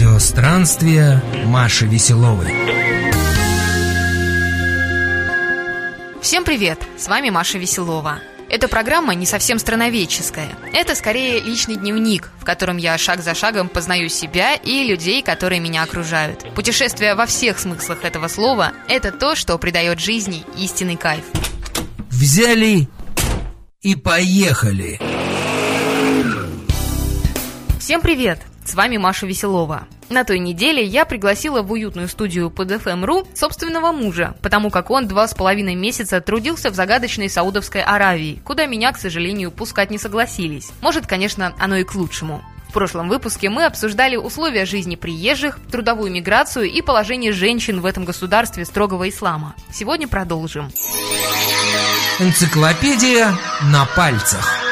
Радиостранствие Маши Веселовой. Всем привет! С вами Маша Веселова. Эта программа не совсем страноведческая. Это скорее личный дневник, в котором я шаг за шагом познаю себя и людей, которые меня окружают. Путешествие во всех смыслах этого слова – это то, что придает жизни истинный кайф. Взяли и поехали! Всем привет! С вами Маша Веселова. На той неделе я пригласила в уютную студию под FM.ru собственного мужа, потому как он два с половиной месяца трудился в загадочной Саудовской Аравии, куда меня, к сожалению, пускать не согласились. Может, конечно, оно и к лучшему. В прошлом выпуске мы обсуждали условия жизни приезжих, трудовую миграцию и положение женщин в этом государстве строгого ислама. Сегодня продолжим. Энциклопедия на пальцах.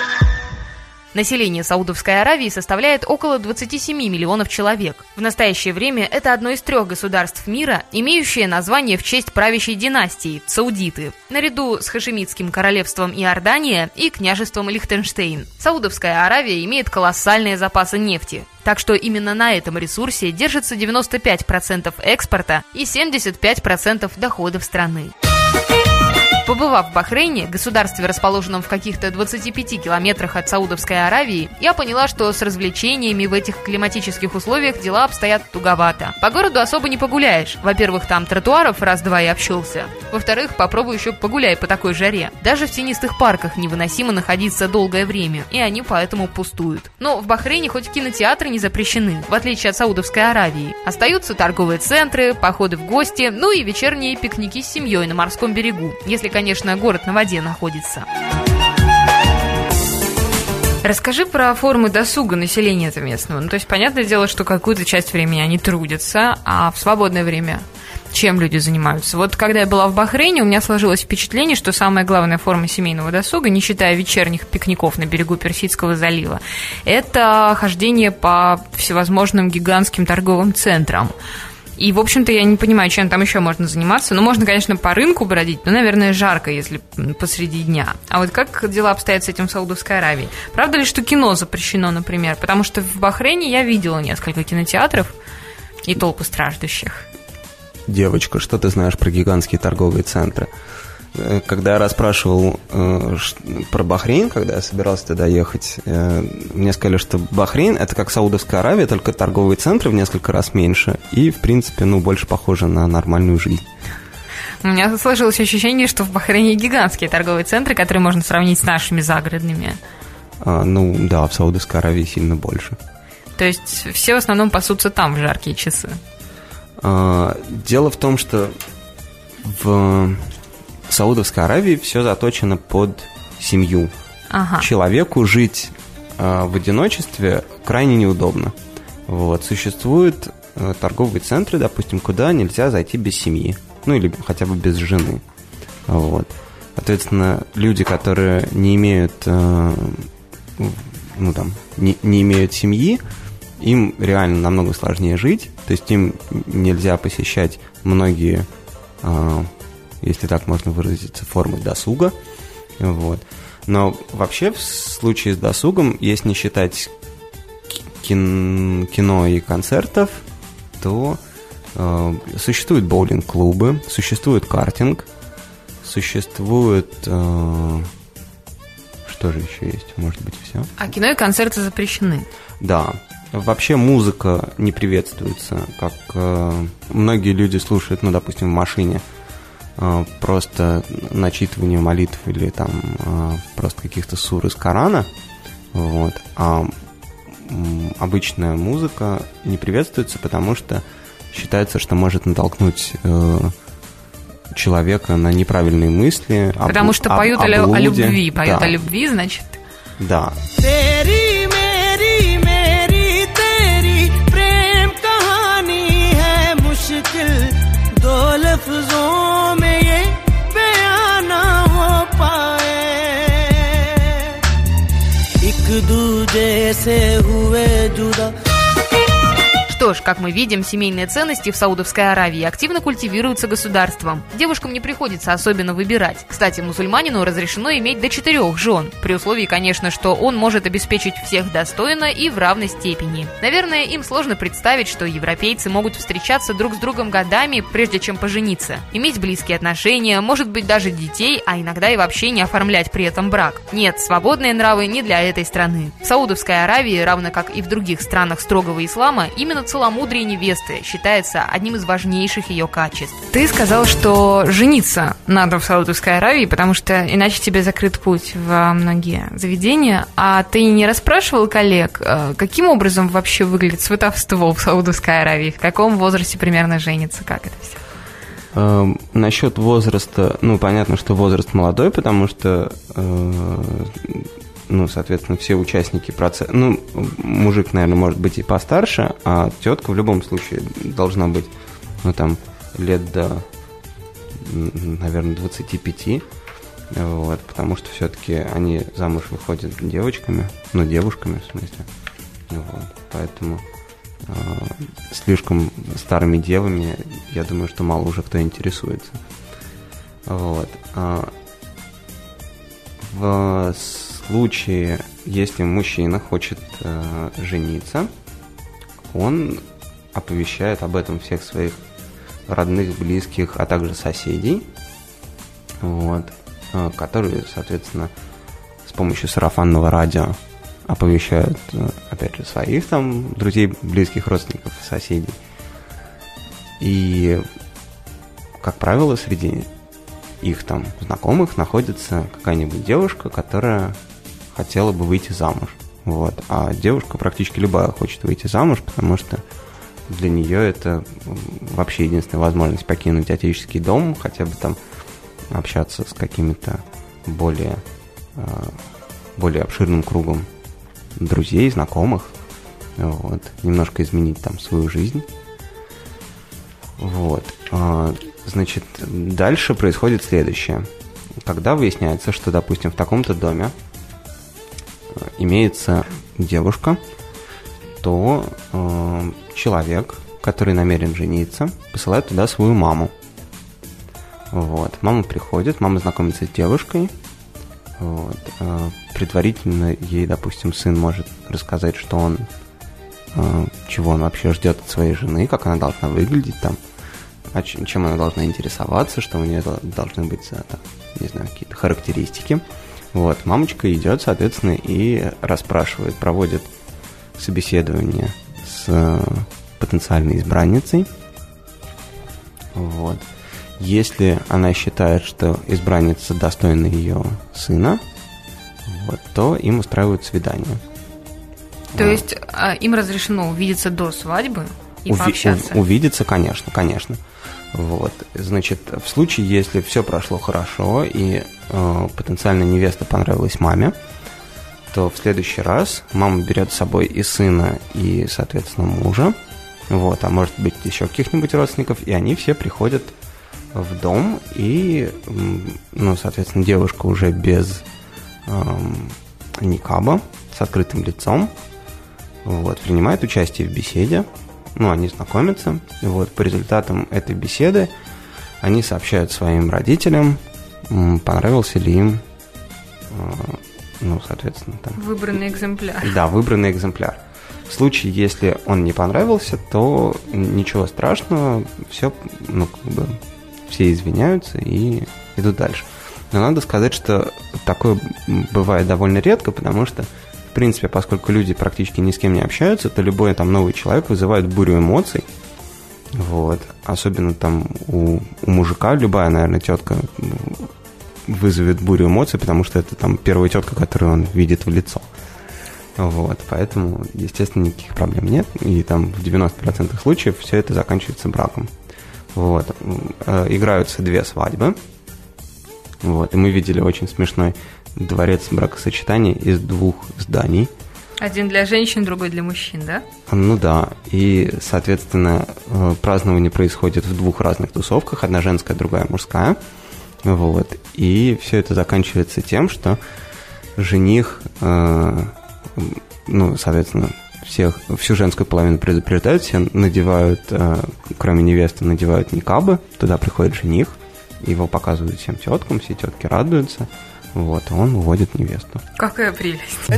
Население Саудовской Аравии составляет около 27 миллионов человек. В настоящее время это одно из трех государств мира, имеющее название в честь правящей династии – Саудиты, наряду с Хашемитским королевством Иордания и княжеством Лихтенштейн. Саудовская Аравия имеет колоссальные запасы нефти. Так что именно на этом ресурсе держится 95% экспорта и 75% доходов страны. Побывав в Бахрейне, государстве, расположенном в каких-то 25 километрах от Саудовской Аравии, я поняла, что с развлечениями в этих климатических условиях дела обстоят туговато. По городу особо не погуляешь. Во-первых, там тротуаров раз-два и общался. Во-вторых, попробуй еще погуляй по такой жаре. Даже в тенистых парках невыносимо находиться долгое время, и они поэтому пустуют. Но в Бахрейне хоть кинотеатры не запрещены, в отличие от Саудовской Аравии. Остаются торговые центры, походы в гости, ну и вечерние пикники с семьей на морском берегу. Если, конечно, город на воде находится. Расскажи про формы досуга населения этого местного. Ну, то есть, понятное дело, что какую-то часть времени они трудятся, а в свободное время чем люди занимаются. Вот когда я была в Бахрейне, у меня сложилось впечатление, что самая главная форма семейного досуга, не считая вечерних пикников на берегу Персидского залива, это хождение по всевозможным гигантским торговым центрам. И, в общем-то, я не понимаю, чем там еще можно заниматься. Ну, можно, конечно, по рынку бродить, но, наверное, жарко, если посреди дня. А вот как дела обстоят с этим в Саудовской Аравии? Правда ли, что кино запрещено, например? Потому что в Бахрейне я видела несколько кинотеатров и толпы страждущих. Девочка, что ты знаешь про гигантские торговые центры? Э, когда я расспрашивал э, про Бахрейн, когда я собирался туда ехать, э, мне сказали, что Бахрейн это как Саудовская Аравия, только торговые центры в несколько раз меньше и, в принципе, ну, больше похоже на нормальную жизнь. У меня сложилось ощущение, что в Бахрейне гигантские торговые центры, которые можно сравнить с нашими загородными. А, ну, да, в Саудовской Аравии сильно больше. То есть все в основном пасутся там в жаркие часы? А, дело в том, что в Саудовской Аравии все заточено под семью. Ага. Человеку жить э, в одиночестве крайне неудобно. Вот. Существуют э, торговые центры, допустим, куда нельзя зайти без семьи. Ну или хотя бы без жены. Вот. Соответственно, люди, которые не имеют, э, ну там, не, не имеют семьи, им реально намного сложнее жить. То есть им нельзя посещать многие э, если так можно выразиться, формы досуга. Вот. Но вообще в случае с досугом, если не считать кино и концертов, то э, существуют боулинг-клубы, существует картинг, существует... Э, что же еще есть? Может быть, все? А кино и концерты запрещены? Да. Вообще музыка не приветствуется, как э, многие люди слушают, ну, допустим, в машине просто начитывание молитв или там э, просто каких-то сур из Корана, вот, а обычная музыка не приветствуется, потому что считается, что может натолкнуть э, человека на неправильные мысли. Потому об, что поют об, о, о любви, поют да. о любви, значит. Да. Что Что ж, как мы видим, семейные ценности в Саудовской Аравии активно культивируются государством. Девушкам не приходится особенно выбирать. Кстати, мусульманину разрешено иметь до четырех жен, при условии, конечно, что он может обеспечить всех достойно и в равной степени. Наверное, им сложно представить, что европейцы могут встречаться друг с другом годами, прежде чем пожениться, иметь близкие отношения, может быть даже детей, а иногда и вообще не оформлять при этом брак. Нет, свободные нравы не для этой страны. В Саудовской Аравии, равно как и в других странах строгого ислама, именно целомудрие невесты считается одним из важнейших ее качеств. Ты сказал, что жениться надо в Саудовской Аравии, потому что иначе тебе закрыт путь в многие заведения. А ты не расспрашивал коллег, э, каким образом вообще выглядит сватовство в Саудовской Аравии? В каком возрасте примерно женится? Как это все? Э, насчет возраста, ну, понятно, что возраст молодой, потому что э, ну, соответственно, все участники процесса, ну, мужик, наверное, может быть и постарше, а тетка в любом случае должна быть, ну, там, лет до, наверное, 25, вот, потому что все-таки они замуж выходят девочками, ну, девушками, в смысле, вот, поэтому э, слишком старыми девами, я думаю, что мало уже кто интересуется. Вот. А в случае, если мужчина хочет э, жениться, он оповещает об этом всех своих родных, близких, а также соседей, вот, э, которые, соответственно, с помощью сарафанного радио оповещают, э, опять же, своих там друзей, близких родственников, соседей. И, как правило, среди их там знакомых находится какая-нибудь девушка, которая хотела бы выйти замуж. Вот. А девушка практически любая хочет выйти замуж, потому что для нее это вообще единственная возможность покинуть отеческий дом, хотя бы там общаться с какими-то более, а, более обширным кругом друзей, знакомых, вот, немножко изменить там свою жизнь. Вот. А, значит, дальше происходит следующее. Когда выясняется, что, допустим, в таком-то доме имеется девушка, то э, человек, который намерен жениться, посылает туда свою маму. Вот. Мама приходит, мама знакомится с девушкой. Вот. Э, предварительно ей, допустим, сын может рассказать, что он э, чего он вообще ждет от своей жены, как она должна выглядеть там, а чем она должна интересоваться, что у нее должны быть, там, не знаю, какие-то характеристики. Вот, мамочка идет, соответственно, и расспрашивает, проводит собеседование с э, потенциальной избранницей. Вот. Если она считает, что избранница достойна ее сына, вот, то им устраивают свидание. То вот. есть а, им разрешено увидеться до свадьбы и Уви- пообщаться? Увидеться, конечно, конечно. Вот. Значит, в случае, если все прошло хорошо и э, потенциально невеста понравилась маме, то в следующий раз мама берет с собой и сына, и, соответственно, мужа, вот, а может быть еще каких-нибудь родственников, и они все приходят в дом, и, ну, соответственно, девушка уже без эм, никаба, с открытым лицом, вот, принимает участие в беседе, ну, они знакомятся, вот по результатам этой беседы они сообщают своим родителям, понравился ли им, э, ну, соответственно, там... Выбранный экземпляр. Да, выбранный экземпляр. В случае, если он не понравился, то ничего страшного, все, ну, как бы, все извиняются и идут дальше. Но надо сказать, что такое бывает довольно редко, потому что в принципе, поскольку люди практически ни с кем не общаются, то любой там новый человек вызывает бурю эмоций. Вот. Особенно там у, у мужика любая, наверное, тетка вызовет бурю эмоций, потому что это там первая тетка, которую он видит в лицо. Вот, поэтому, естественно, никаких проблем нет. И там в 90% случаев все это заканчивается браком. Вот. Э, играются две свадьбы. Вот. И мы видели очень смешной дворец бракосочетания из двух зданий. Один для женщин, другой для мужчин, да? Ну да. И, соответственно, э, празднование происходит в двух разных тусовках. Одна женская, другая мужская. Вот. И все это заканчивается тем, что жених, э, ну, соответственно, всех, всю женскую половину предупреждают, все надевают, э, кроме невесты, надевают никабы, туда приходит жених, его показывают всем теткам, все тетки радуются, вот, он уводит невесту. Какая прелесть.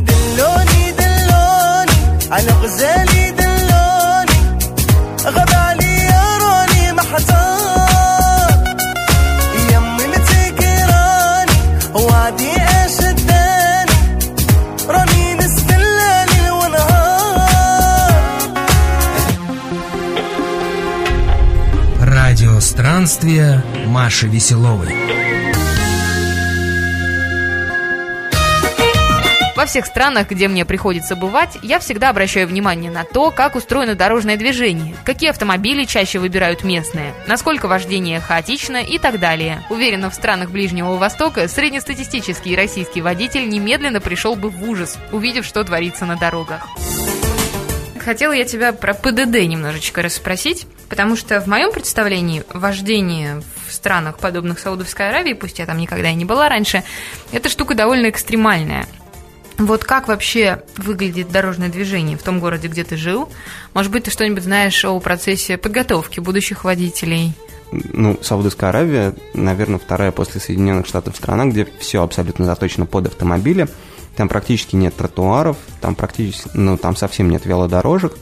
Странствия Маши Веселовой. Во всех странах, где мне приходится бывать, я всегда обращаю внимание на то, как устроено дорожное движение, какие автомобили чаще выбирают местные, насколько вождение хаотично и так далее. Уверена, в странах Ближнего Востока среднестатистический российский водитель немедленно пришел бы в ужас, увидев, что творится на дорогах. Хотела я тебя про ПДД немножечко расспросить, потому что в моем представлении вождение в странах, подобных Саудовской Аравии, пусть я там никогда и не была раньше, эта штука довольно экстремальная. Вот как вообще выглядит дорожное движение в том городе, где ты жил? Может быть, ты что-нибудь знаешь о процессе подготовки будущих водителей? Ну, Саудовская Аравия, наверное, вторая после Соединенных Штатов страна, где все абсолютно заточено под автомобили – там практически нет тротуаров, там практически, ну, там совсем нет велодорожек,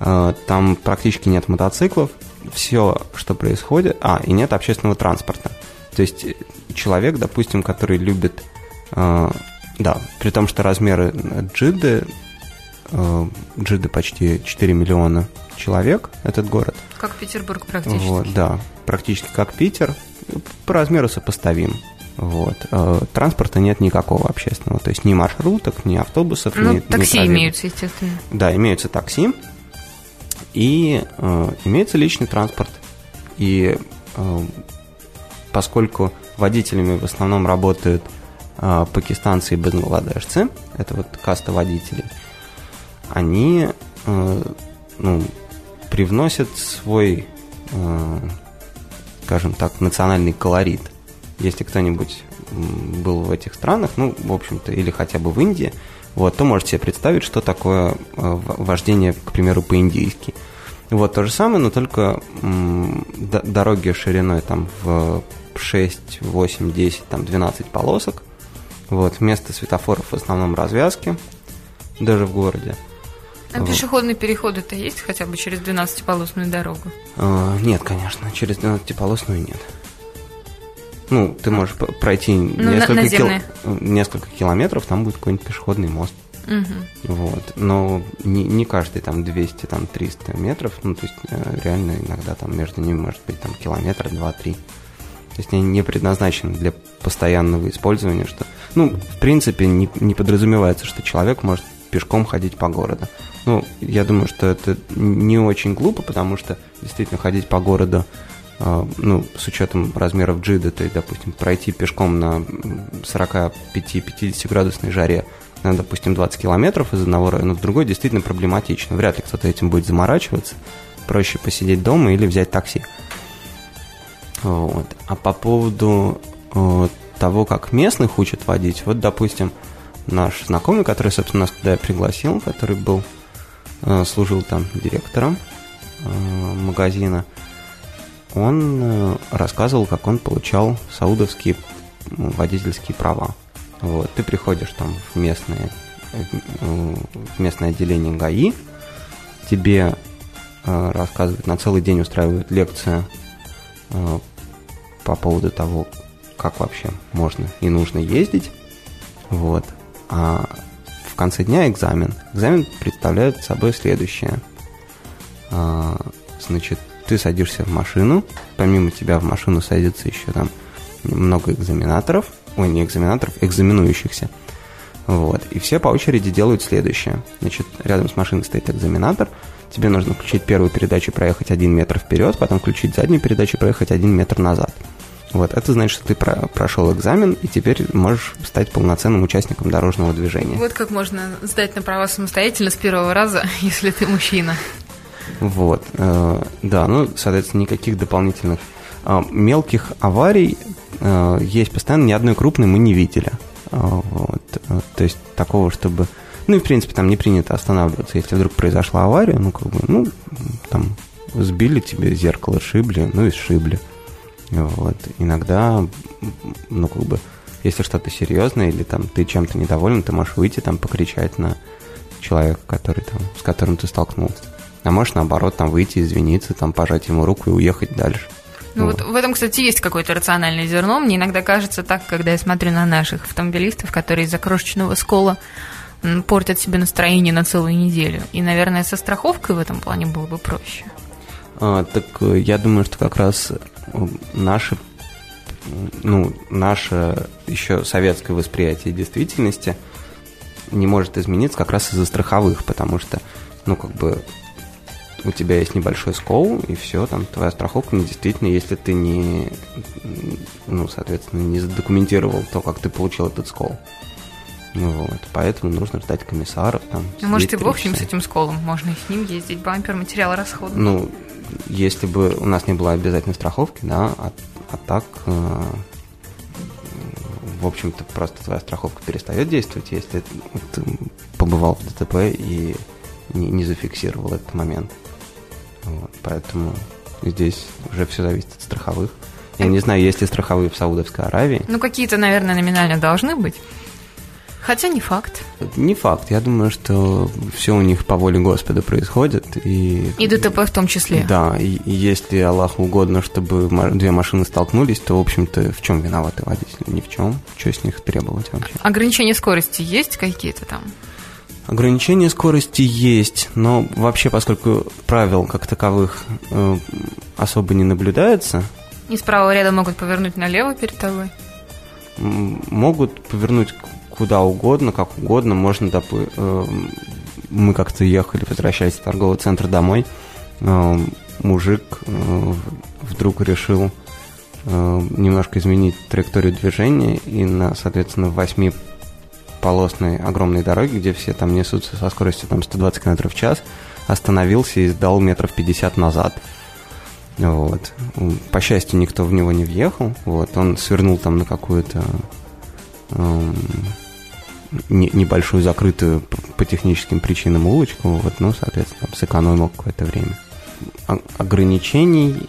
э, там практически нет мотоциклов. Все, что происходит... А, и нет общественного транспорта. То есть человек, допустим, который любит... Э, да, при том, что размеры Джиды... Э, Джиды почти 4 миллиона человек, этот город. Как Петербург практически. Вот, да, практически как Питер. По размеру сопоставим. Вот. Э, транспорта нет никакого общественного, то есть ни маршруток, ни автобусов, ну, ни такси ни имеются, естественно. Да, имеются такси и э, имеется личный транспорт. И э, поскольку водителями в основном работают э, пакистанцы и бангладешцы, это вот каста водителей, они э, ну, привносят свой, э, скажем так, национальный колорит если кто-нибудь был в этих странах, ну, в общем-то, или хотя бы в Индии, вот, то можете себе представить, что такое э, вождение, к примеру, по-индийски. Вот то же самое, но только дороги шириной там в 6, 8, 10, там 12 полосок. Вот, вместо светофоров в основном развязки, даже в городе. А пешеходные переходы-то есть хотя бы через 12-полосную дорогу? А, нет, конечно, через 12-полосную нет. Ну, ты можешь пройти ну, несколько, кил... несколько километров, там будет какой-нибудь пешеходный мост. Угу. Вот. Но не, не каждый там 200, там 300 метров, ну, то есть э, реально иногда там между ними может быть там километр, два-три. То есть они не предназначены для постоянного использования, что, ну, в принципе, не, не подразумевается, что человек может пешком ходить по городу. Ну, я думаю, что это не очень глупо, потому что действительно ходить по городу а, ну, с учетом размеров джида, то есть, допустим, пройти пешком на 45-50 градусной жаре на, допустим, 20 километров из одного района в другой действительно проблематично. Вряд ли кто-то этим будет заморачиваться. Проще посидеть дома или взять такси. Вот. А по поводу э, того, как местных учат водить, вот, допустим, наш знакомый, который, собственно, нас туда пригласил, который был, служил там директором э, магазина, он э, рассказывал, как он получал саудовские водительские права. Вот, ты приходишь там в местное, в местное отделение ГАИ, тебе э, рассказывают, на целый день устраивают лекцию э, по поводу того, как вообще можно и нужно ездить. Вот. А конце дня экзамен. Экзамен представляет собой следующее. Значит, ты садишься в машину, помимо тебя в машину садится еще там много экзаменаторов, ой, не экзаменаторов, экзаменующихся. Вот. И все по очереди делают следующее. Значит, рядом с машиной стоит экзаменатор, тебе нужно включить первую передачу и проехать один метр вперед, потом включить заднюю передачу и проехать один метр назад. Вот, это значит, что ты про прошел экзамен, и теперь можешь стать полноценным участником дорожного движения. Вот как можно сдать на права самостоятельно с первого раза, если ты мужчина. Вот, э, да, ну, соответственно, никаких дополнительных э, мелких аварий э, есть постоянно, ни одной крупной мы не видели. Вот, то есть такого, чтобы Ну и, в принципе, там не принято останавливаться. Если вдруг произошла авария, ну, как бы, ну, там, сбили тебе зеркало, шибли, ну и сшибли. Вот. Иногда, ну, как бы, если что-то серьезное или там ты чем-то недоволен, ты можешь выйти там покричать на человека, который там, с которым ты столкнулся. А можешь, наоборот, там выйти, извиниться, там пожать ему руку и уехать дальше. Ну вот. вот в этом, кстати, есть какое-то рациональное зерно. Мне иногда кажется так, когда я смотрю на наших автомобилистов, которые из-за крошечного скола портят себе настроение на целую неделю. И, наверное, со страховкой в этом плане было бы проще. А, так э, я думаю, что как раз наши ну, наше еще советское восприятие действительности не может измениться как раз из-за страховых, потому что, ну, как бы у тебя есть небольшой скол, и все, там твоя страховка недействительна, если ты не, ну, соответственно, не задокументировал то, как ты получил этот скол. Ну вот, поэтому нужно ждать комиссаров. Там, ну, может, и бог с ним, с этим сколом. Можно и с ним ездить, бампер, материал расходный. Ну, если бы у нас не было обязательной страховки, да, а, а так, э, в общем-то, просто твоя страховка перестает действовать, если ты побывал в ДТП и не, не зафиксировал этот момент. Вот, поэтому здесь уже все зависит от страховых. Я не знаю, есть ли страховые в Саудовской Аравии. Ну, какие-то, наверное, номинально должны быть. Хотя не факт. Не факт. Я думаю, что все у них по воле Господа происходит. И, и ДТП в том числе. Да, и, и если Аллаху угодно, чтобы две машины столкнулись, то, в общем-то, в чем виноваты водители? Ни в чем. Что с них требовать вообще? Ограничения скорости есть какие-то там? Ограничения скорости есть, но вообще, поскольку правил как таковых э, особо не наблюдается... И с правого ряда могут повернуть налево перед тобой? Могут повернуть куда угодно, как угодно. Можно, допустим, э, мы как-то ехали, возвращаясь в торговый центр домой, э, мужик э, вдруг решил немножко изменить траекторию движения и на, соответственно, восьми полосной огромной дороге, где все там несутся со скоростью там 120 км в час, остановился и сдал метров 50 назад. Вот. По счастью, никто в него не въехал. Вот. Он свернул там на какую-то эм, не, небольшую закрытую по техническим причинам улочку, вот, ну, соответственно, сэкономил какое-то время. О- ограничений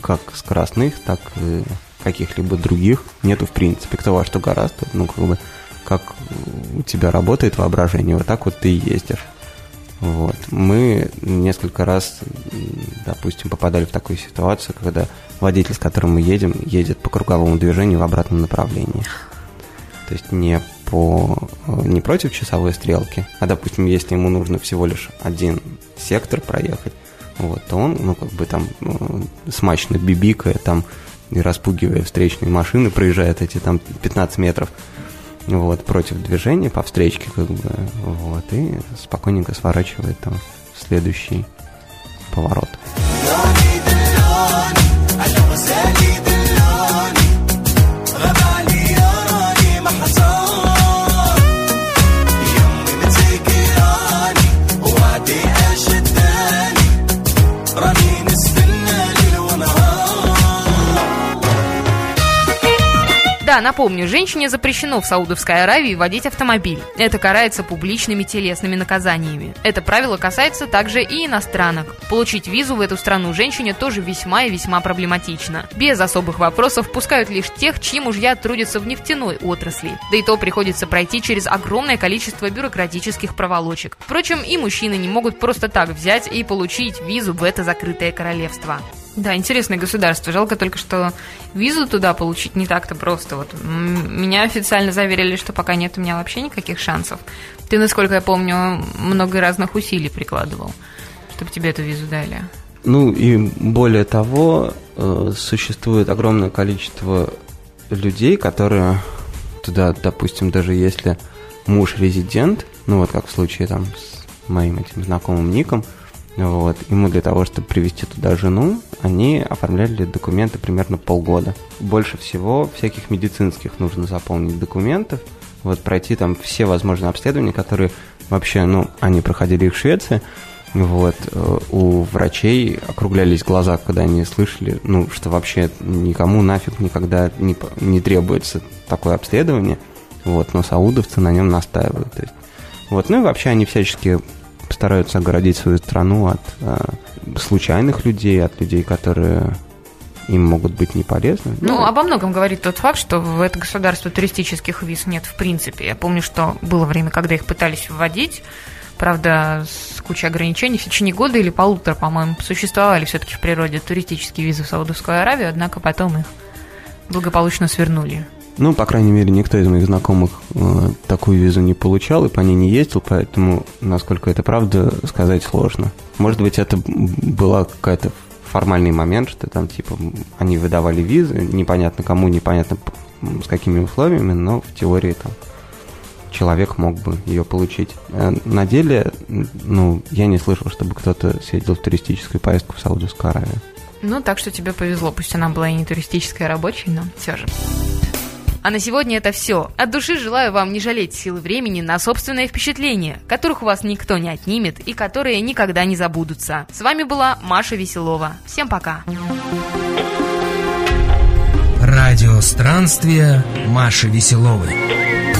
как скоростных, так и каких-либо других нету в принципе. Кто во что гораздо, ну, как бы, как у тебя работает воображение, вот так вот ты ездишь. Вот. Мы несколько раз, допустим, попадали в такую ситуацию, когда водитель, с которым мы едем, едет по круговому движению в обратном направлении. То есть не по не против часовой стрелки, а, допустим, если ему нужно всего лишь один сектор проехать, вот, то он, ну, как бы там ну, смачно бибикая там и распугивая встречные машины, проезжает эти там 15 метров, вот, против движения по встречке, как бы, вот, и спокойненько сворачивает там следующий поворот. Да, напомню, женщине запрещено в Саудовской Аравии водить автомобиль. Это карается публичными телесными наказаниями. Это правило касается также и иностранок. Получить визу в эту страну женщине тоже весьма и весьма проблематично. Без особых вопросов пускают лишь тех, чьи мужья трудятся в нефтяной отрасли. Да и то приходится пройти через огромное количество бюрократических проволочек. Впрочем, и мужчины не могут просто так взять и получить визу в это закрытое королевство. Да, интересное государство. Жалко только, что визу туда получить не так-то просто. Вот меня официально заверили, что пока нет у меня вообще никаких шансов. Ты, насколько я помню, много разных усилий прикладывал, чтобы тебе эту визу дали. Ну и более того, э, существует огромное количество людей, которые туда, допустим, даже если муж резидент, ну вот как в случае там с моим этим знакомым Ником, вот. Ему для того, чтобы привести туда жену, они оформляли документы примерно полгода. Больше всего всяких медицинских нужно заполнить документов, вот пройти там все возможные обследования, которые вообще, ну, они проходили их в Швеции, вот, э, у врачей округлялись глаза, когда они слышали, ну, что вообще никому нафиг никогда не, не требуется такое обследование, вот, но саудовцы на нем настаивают. То есть Вот, ну и вообще они всячески стараются огородить свою страну от э, случайных людей, от людей, которые им могут быть не полезны. Ну, ну, обо многом говорит тот факт, что в это государство туристических виз нет в принципе. Я помню, что было время, когда их пытались вводить, правда, с кучей ограничений. В течение года или полутора, по-моему, существовали все-таки в природе туристические визы в Саудовскую Аравию, однако потом их благополучно свернули. Ну, по крайней мере, никто из моих знакомых э, такую визу не получал и по ней не ездил, поэтому, насколько это правда, сказать сложно. Может быть, это была какая-то формальный момент, что там, типа, они выдавали визы, непонятно кому, непонятно с какими условиями, но в теории там человек мог бы ее получить. Э, на деле, ну, я не слышал, чтобы кто-то съездил в туристическую поездку в Саудовскую Аравию. Ну, так что тебе повезло, пусть она была и не туристическая, а рабочая, но все же. А на сегодня это все. От души желаю вам не жалеть силы времени на собственные впечатления, которых у вас никто не отнимет и которые никогда не забудутся. С вами была Маша Веселова. Всем пока. Радио странствия Маши Веселовой.